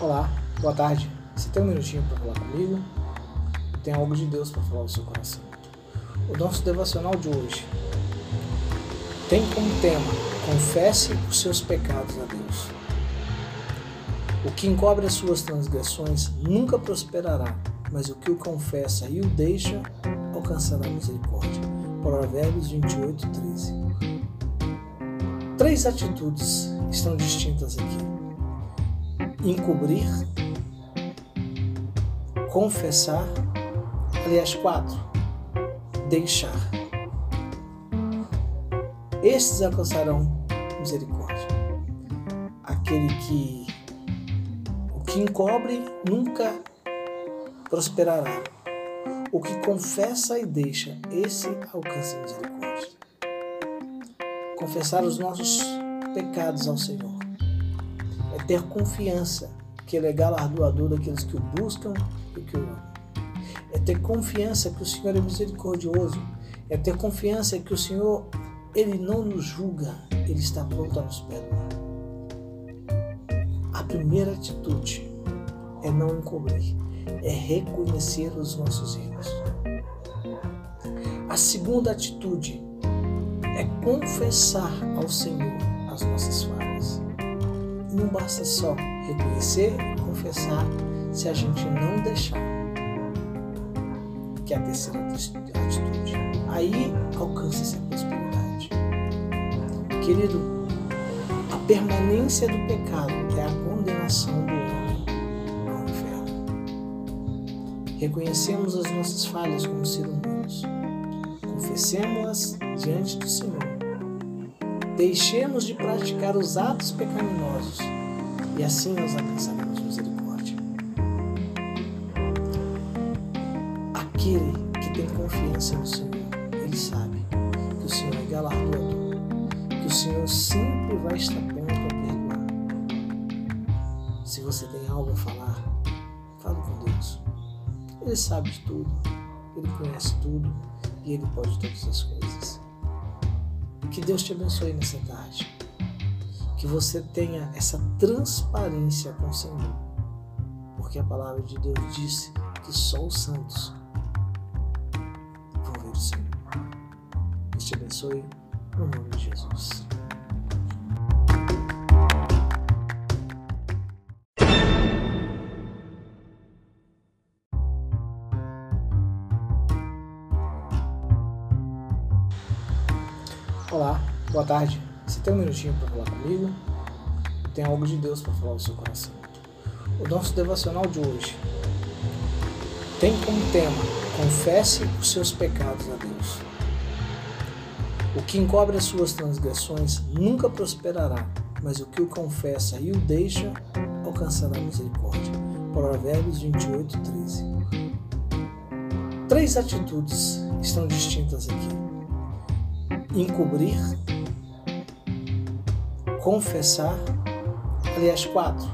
Olá, boa tarde. Você tem um minutinho para falar comigo? Tem algo de Deus para falar no seu coração. O nosso devocional de hoje tem como tema: confesse os seus pecados a Deus. O que encobre as suas transgressões nunca prosperará, mas o que o confessa e o deixa alcançará misericórdia. Provérbios 28, 13. Três atitudes estão distintas aqui encobrir, confessar, aliás, quatro, deixar. Estes alcançarão misericórdia. Aquele que o que encobre nunca prosperará. O que confessa e deixa, esse alcança misericórdia. Confessar os nossos pecados ao Senhor ter confiança que Ele é galardoador daqueles que o buscam e que o amam. É ter confiança que o Senhor é misericordioso. É ter confiança que o Senhor, Ele não nos julga, Ele está pronto a nos perdoar. A primeira atitude é não encobrir, é reconhecer os nossos erros. A segunda atitude é confessar ao Senhor as nossas falhas não basta só reconhecer e confessar se a gente não deixar. Que é a terceira atitude. Aí alcança-se a prosperidade. Querido, a permanência do pecado é a condenação do homem ao inferno. Reconhecemos as nossas falhas como seres humanos. Confessemos-las diante do Senhor Deixemos de praticar os atos pecaminosos e assim nós alcançaremos misericórdia. Aquele que tem confiança no Senhor, ele sabe que o Senhor é galardoador, que o Senhor sempre vai estar pronto a perdoar. Se você tem algo a falar, fale com Deus. Ele sabe de tudo, ele conhece tudo e ele pode todas as coisas. Que Deus te abençoe nessa tarde. Que você tenha essa transparência com o Senhor. Porque a palavra de Deus disse que só os santos vão ver o Senhor. Deus te abençoe no nome de Jesus. Olá, boa tarde. Você tem um minutinho para falar comigo? Tem algo de Deus para falar no seu coração. O nosso devocional de hoje tem como tema: confesse os seus pecados a Deus. O que encobre as suas transgressões nunca prosperará, mas o que o confessa e o deixa alcançará misericórdia. Provérbios 28, 13. Três atitudes estão distintas aqui encobrir, confessar, aliás, quatro,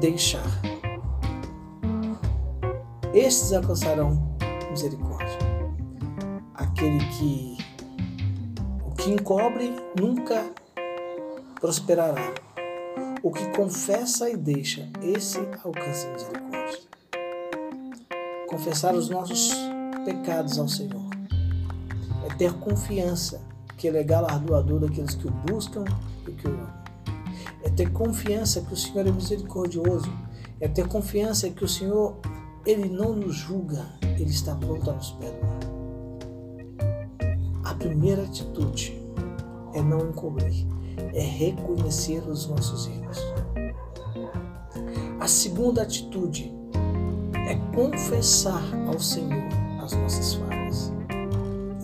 deixar. Estes alcançarão misericórdia. Aquele que o que encobre nunca prosperará. O que confessa e deixa, esse alcança misericórdia. Confessar os nossos pecados ao Senhor ter confiança que Ele é galardoador daqueles que o buscam e que o amam. É ter confiança que o Senhor é misericordioso. É ter confiança que o Senhor, Ele não nos julga, Ele está pronto a nos perdoar. A primeira atitude é não encobrir, é reconhecer os nossos erros. A segunda atitude é confessar ao Senhor as nossas falhas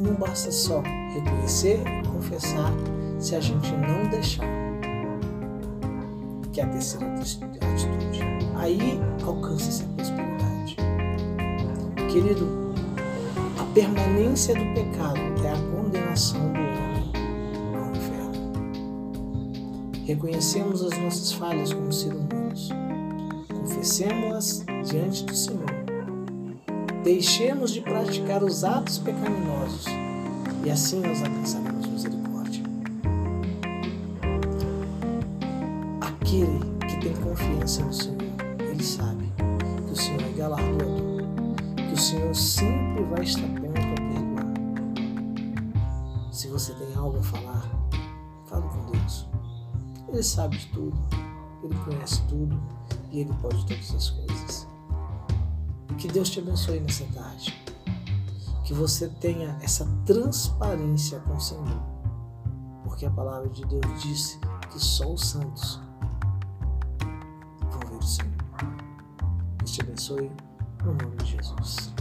não basta só reconhecer e confessar se a gente não deixar. Que a terceira atitude. Aí alcança-se a prosperidade. Querido, a permanência do pecado é a condenação do homem ao inferno. Reconhecemos as nossas falhas como seres humanos. Confessemos-las diante do Senhor deixemos de praticar os atos pecaminosos e assim nós alcançaremos misericórdia. Aquele que tem confiança no Senhor, ele sabe que o Senhor é galardoador, que o Senhor sempre vai estar pronto a perdoar. Se você tem algo a falar, fale com Deus. Ele sabe de tudo, ele conhece tudo e ele pode todas as coisas. Que Deus te abençoe nessa tarde. Que você tenha essa transparência com o Senhor. Porque a palavra de Deus disse que só os santos vão ver o Senhor. Deus te abençoe no nome de Jesus.